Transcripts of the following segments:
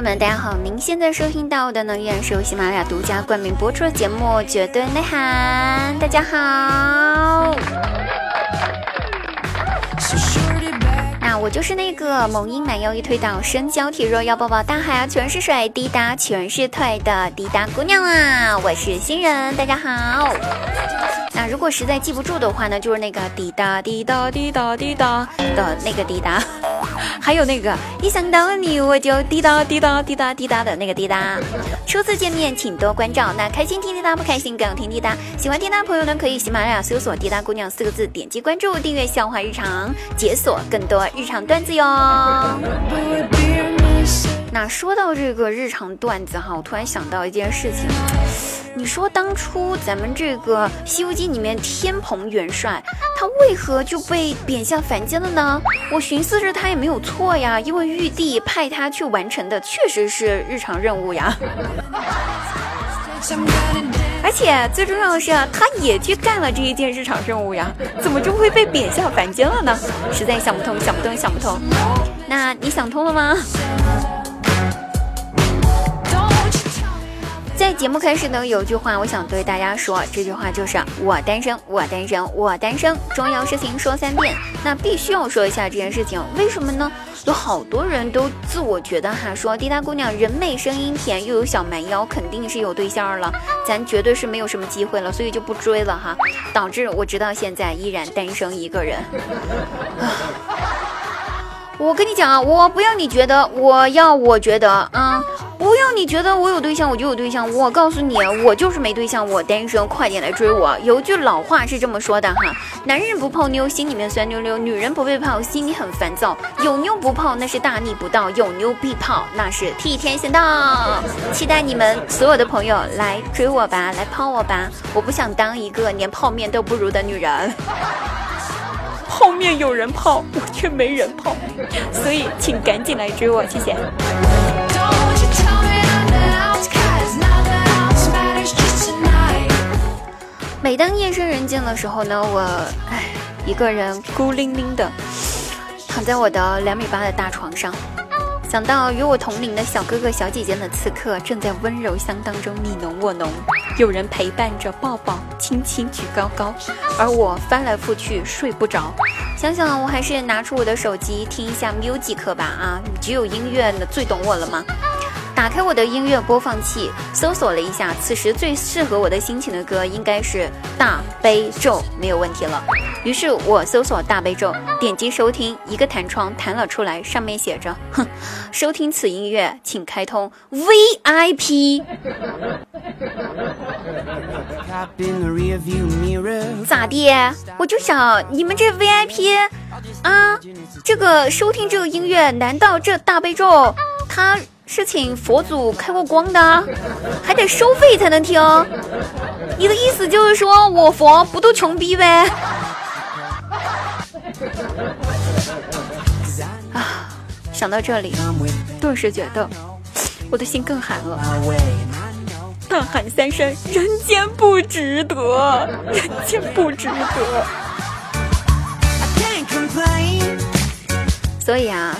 友们，大家好！您现在收听到的呢，依然是由喜马拉雅独家冠名播出的节目《绝对内涵》。大家好，那我就是那个萌音满腰一推倒，身娇体弱，要抱抱大海啊，全是水，滴答全是腿的滴答姑娘啊！我是新人，大家好。那如果实在记不住的话呢，就是那个滴答滴答滴答滴答的那个滴答。还有那个一想到你我就滴答滴答滴答滴答的那个滴答。初次见面请多关照。那开心听滴答，不开心更听滴答。喜欢滴答朋友呢，可以喜马拉雅搜索“滴答姑娘”四个字，点击关注，订阅笑话日常，解锁更多日常段子哟。那说到这个日常段子哈，我突然想到一件事情。你说当初咱们这个《西游记》里面天蓬元帅，他为何就被贬下凡间了呢？我寻思着他也没有错呀，因为玉帝派他去完成的确实是日常任务呀。而且最重要的是，他也去干了这一件日常任务呀，怎么就会被贬下凡间了呢？实在想不通，想不通，想不通。那你想通了吗？在节目开始呢，有句话我想对大家说，这句话就是我单身，我单身，我单身。重要事情说三遍，那必须要说一下这件事情，为什么呢？有好多人都自我觉得哈，说滴答姑娘人美声音甜，又有小蛮腰，肯定是有对象了，咱绝对是没有什么机会了，所以就不追了哈，导致我直到现在依然单身一个人。我跟你讲啊，我不要你觉得，我要我觉得啊。不要你觉得我有对象我就有对象，我告诉你，我就是没对象，我单身，快点来追我。有句老话是这么说的哈，男人不泡妞心里面酸溜溜，女人不被泡心里很烦躁。有妞不泡那是大逆不道，有妞必泡那是替天行道。期待你们所有的朋友来追我吧，来泡我吧，我不想当一个连泡面都不如的女人。泡面有人泡，我却没人泡，所以请赶紧来追我，谢谢。每当夜深人静的时候呢，我唉，一个人孤零零的躺在我的两米八的大床上，想到与我同龄的小哥哥小姐姐们此刻正在温柔乡当中你侬我侬，有人陪伴着抱抱亲亲举高高，而我翻来覆去睡不着，想想我还是拿出我的手机听一下 music 吧啊，只有音乐呢最懂我了吗？打开我的音乐播放器，搜索了一下，此时最适合我的心情的歌应该是《大悲咒》，没有问题了。于是我搜索《大悲咒》，点击收听，一个弹窗弹了出来，上面写着：“哼，收听此音乐，请开通 VIP。”咋地？我就想你们这 VIP 啊，这个收听这个音乐，难道这大悲咒它？是请佛祖开过光的，还得收费才能听。你的意思就是说我佛不都穷逼呗？啊，想到这里，顿时觉得我的心更寒了。大喊三声：人间不值得，人间不值得。所以啊。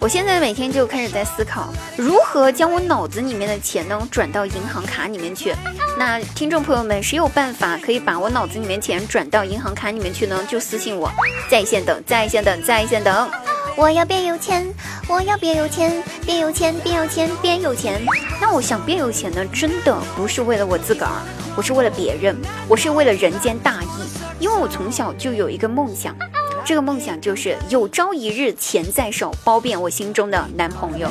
我现在每天就开始在思考，如何将我脑子里面的钱呢转到银行卡里面去。那听众朋友们，谁有办法可以把我脑子里面钱转到银行卡里面去呢？就私信我，在线等，在线等，在线等。我要变有钱，我要变有钱，变有钱，变有钱，变有钱。那我想变有钱呢，真的不是为了我自个儿，我是为了别人，我是为了人间大义，因为我从小就有一个梦想。这个梦想就是有朝一日钱在手，包遍我心中的男朋友。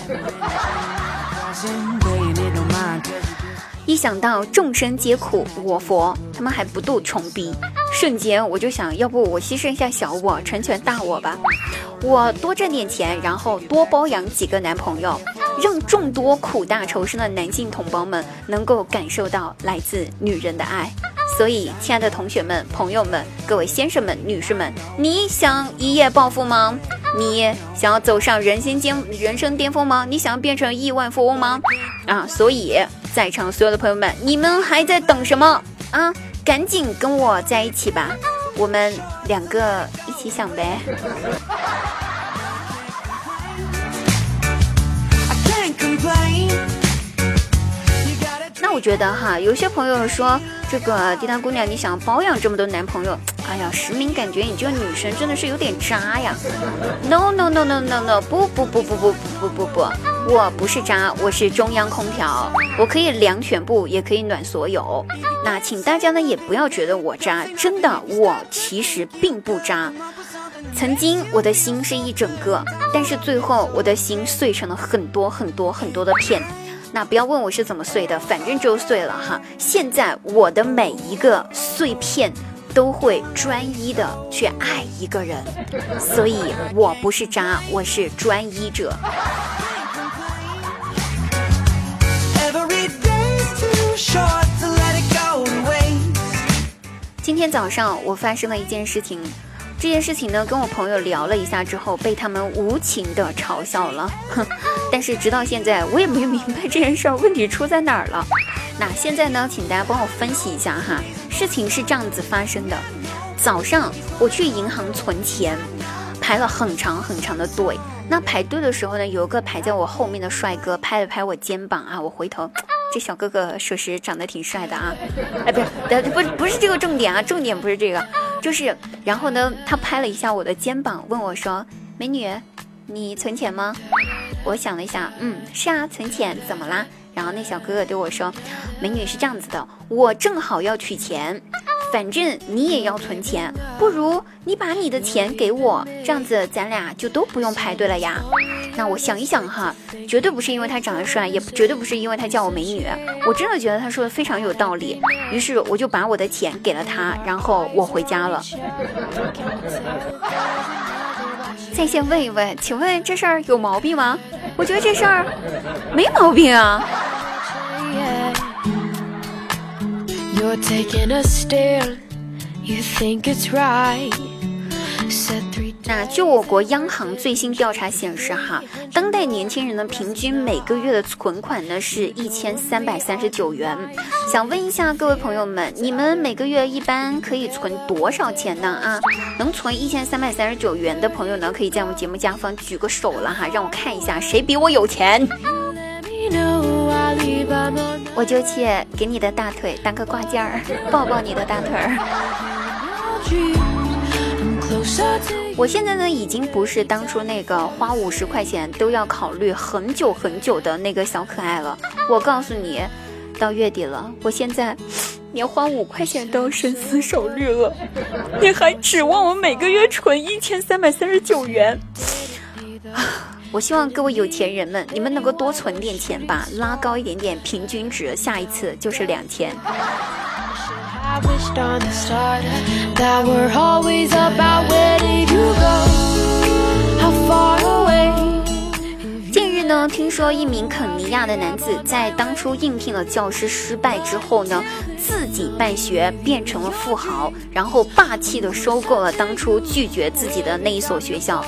一想到众生皆苦，我佛他们还不度穷逼，瞬间我就想要不我牺牲一下小我，成全大我吧。我多挣点钱，然后多包养几个男朋友，让众多苦大仇深的男性同胞们能够感受到来自女人的爱。所以，亲爱的同学们、朋友们、各位先生们、女士们，你想一夜暴富吗？你想要走上人生巅人生巅峰吗？你想要变成亿万富翁吗？啊！所以，在场所有的朋友们，你们还在等什么啊？赶紧跟我在一起吧，我们两个一起想呗。那我觉得哈，有些朋友说这个滴答姑娘，你想包养这么多男朋友，哎呀，实名感觉你这个女生真的是有点渣呀。No no no no no no，不不不不不不不不不，我不是渣，我是中央空调，我可以凉全部，也可以暖所有。那请大家呢也不要觉得我渣，真的，我其实并不渣。曾经我的心是一整个，但是最后我的心碎成了很多很多很多的片。那不要问我是怎么碎的，反正就碎了哈。现在我的每一个碎片都会专一的去爱一个人，所以我不是渣，我是专一者。今天早上我发生了一件事情。这件事情呢，跟我朋友聊了一下之后，被他们无情的嘲笑了。但是直到现在，我也没明白这件事儿问题出在哪儿了。那现在呢，请大家帮我分析一下哈。事情是这样子发生的：早上我去银行存钱，排了很长很长的队。那排队的时候呢，有一个排在我后面的帅哥拍了拍我肩膀啊，我回头，这小哥哥属实长得挺帅的啊。哎，不是，不，不是这个重点啊，重点不是这个。就是，然后呢，他拍了一下我的肩膀，问我说：“美女，你存钱吗？”我想了一下，嗯，是啊，存钱，怎么啦？然后那小哥哥对我说：“美女是这样子的，我正好要取钱。”反正你也要存钱，不如你把你的钱给我，这样子咱俩就都不用排队了呀。那我想一想哈，绝对不是因为他长得帅，也绝对不是因为他叫我美女，我真的觉得他说的非常有道理。于是我就把我的钱给了他，然后我回家了。在线问一问，请问这事儿有毛病吗？我觉得这事儿没毛病啊。You're taking a stare, you think it's right. 那据我国央行最新调查显示，哈，当代年轻人的平均每个月的存款呢是一千三百三十九元。想问一下各位朋友们，你们每个月一般可以存多少钱呢？啊，能存一千三百三十九元的朋友呢，可以在我们节目下方举个手了哈，让我看一下谁比我有钱。我就去给你的大腿当个挂件儿，抱抱你的大腿儿。我现在呢，已经不是当初那个花五十块钱都要考虑很久很久的那个小可爱了。我告诉你，到月底了，我现在 连花五块钱都要深思熟虑了。你还指望我每个月存一千三百三十九元？我希望各位有钱人们，你们能够多存点钱吧，拉高一点点平均值，下一次就是两千。近日呢，听说一名肯尼亚的男子在当初应聘了教师失败之后呢，自己办学变成了富豪，然后霸气的收购了当初拒绝自己的那一所学校。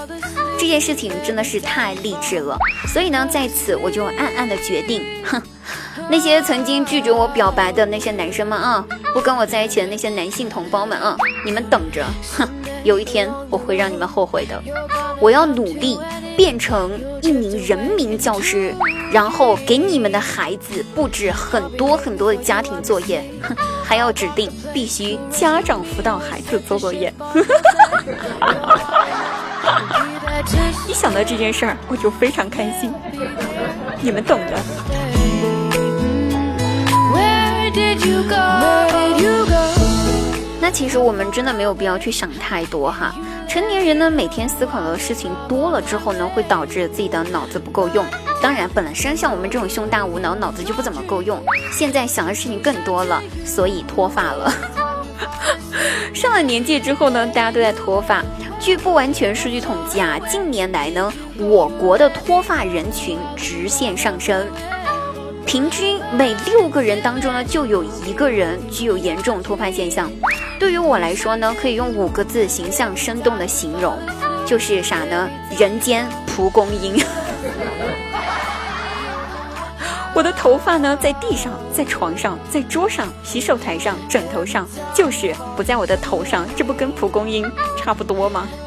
这件事情真的是太励志了，所以呢，在此我就暗暗的决定，哼，那些曾经拒绝我表白的那些男生们啊，不跟我在一起的那些男性同胞们啊，你们等着，哼，有一天我会让你们后悔的。我要努力变成一名人民教师，然后给你们的孩子布置很多很多的家庭作业，哼，还要指定必须家长辅导孩子做作业。一想到这件事儿，我就非常开心。你们懂的。那其实我们真的没有必要去想太多哈。成年人呢，每天思考的事情多了之后呢，会导致自己的脑子不够用。当然，本身像我们这种胸大无脑，脑子就不怎么够用。现在想的事情更多了，所以脱发了。上了年纪之后呢，大家都在脱发。据不完全数据统计啊，近年来呢，我国的脱发人群直线上升，平均每六个人当中呢，就有一个人具有严重脱发现象。对于我来说呢，可以用五个字形象生动的形容，就是啥呢？人间蒲公英。我的头发呢，在地上，在床上，在桌上，洗手台上，枕头上，就是不在我的头上，这不跟蒲公英差不多吗？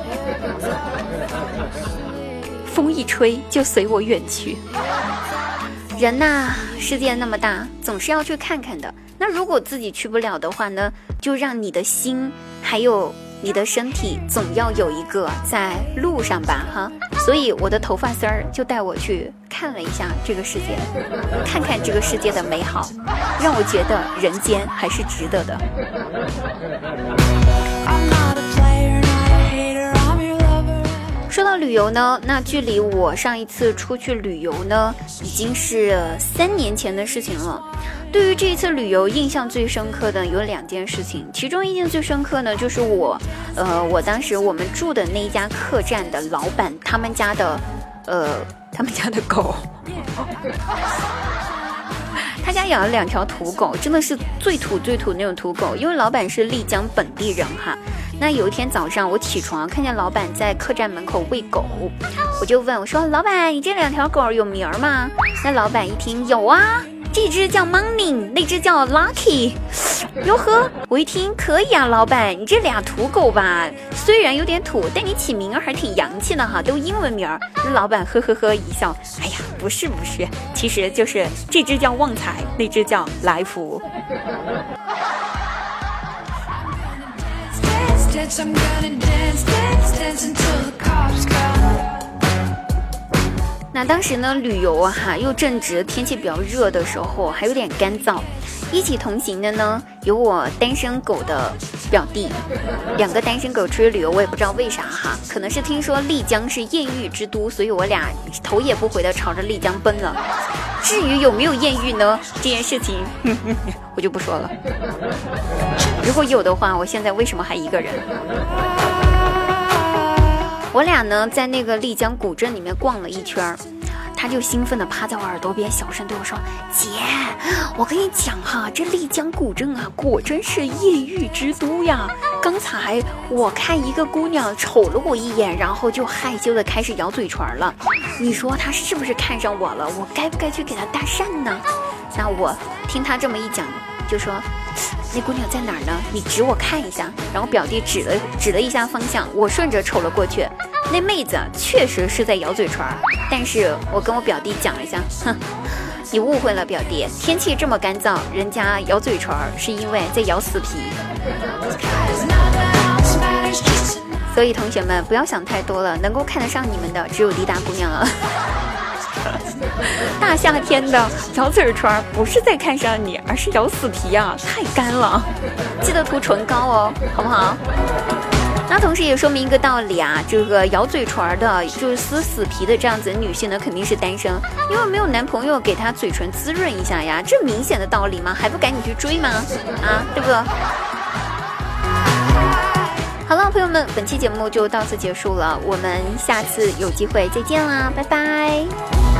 风一吹就随我远去。人呐，世界那么大，总是要去看看的。那如果自己去不了的话呢，就让你的心还有你的身体，总要有一个在路上吧，哈。所以我的头发丝儿就带我去看了一下这个世界，看看这个世界的美好，让我觉得人间还是值得的。旅游呢，那距离我上一次出去旅游呢，已经是三年前的事情了。对于这一次旅游，印象最深刻的有两件事情，其中印象最深刻呢，就是我，呃，我当时我们住的那一家客栈的老板，他们家的，呃，他们家的狗，家养了两条土狗，真的是最土最土那种土狗，因为老板是丽江本地人哈。那有一天早上，我起床看见老板在客栈门口喂狗，我就问我说：“老板，你这两条狗有名儿吗？”那老板一听有啊，这只叫 Money，那只叫 Lucky。哟呵，我一听可以啊，老板，你这俩土狗吧，虽然有点土，但你起名儿还挺洋气的哈，都英文名儿。老板呵呵呵一笑，哎呀，不是不是，其实就是这只叫旺财，那只叫来福。那当时呢，旅游啊哈，又正值天气比较热的时候，还有点干燥。一起同行的呢，有我单身狗的表弟，两个单身狗出去旅游，我也不知道为啥哈，可能是听说丽江是艳遇之都，所以我俩头也不回的朝着丽江奔了。至于有没有艳遇呢？这件事情 我就不说了。如果有的话，我现在为什么还一个人？我俩呢，在那个丽江古镇里面逛了一圈儿。他就兴奋地趴在我耳朵边，小声对我说：“姐，我跟你讲哈，这丽江古镇啊，果真是艳遇之都呀！刚才我看一个姑娘瞅了我一眼，然后就害羞地开始咬嘴唇了。你说她是不是看上我了？我该不该去给她搭讪呢？”那我听他这么一讲，就说：“那姑娘在哪儿呢？你指我看一下。”然后表弟指了指了一下方向，我顺着瞅了过去。那妹子确实是在咬嘴唇，但是我跟我表弟讲了一下，哼，你误会了，表弟，天气这么干燥，人家咬嘴唇是因为在咬死皮。所以同学们不要想太多了，能够看得上你们的只有滴答姑娘了。大夏天的咬嘴唇不是在看上你，而是咬死皮啊，太干了，记得涂唇膏哦，好不好？那同时也说明一个道理啊，这个咬嘴唇的，就是撕死皮的这样子女性呢，肯定是单身，因为没有男朋友给她嘴唇滋润一下呀，这明显的道理吗？还不赶紧去追吗？啊，对不？好了，朋友们，本期节目就到此结束了，我们下次有机会再见啦，拜拜。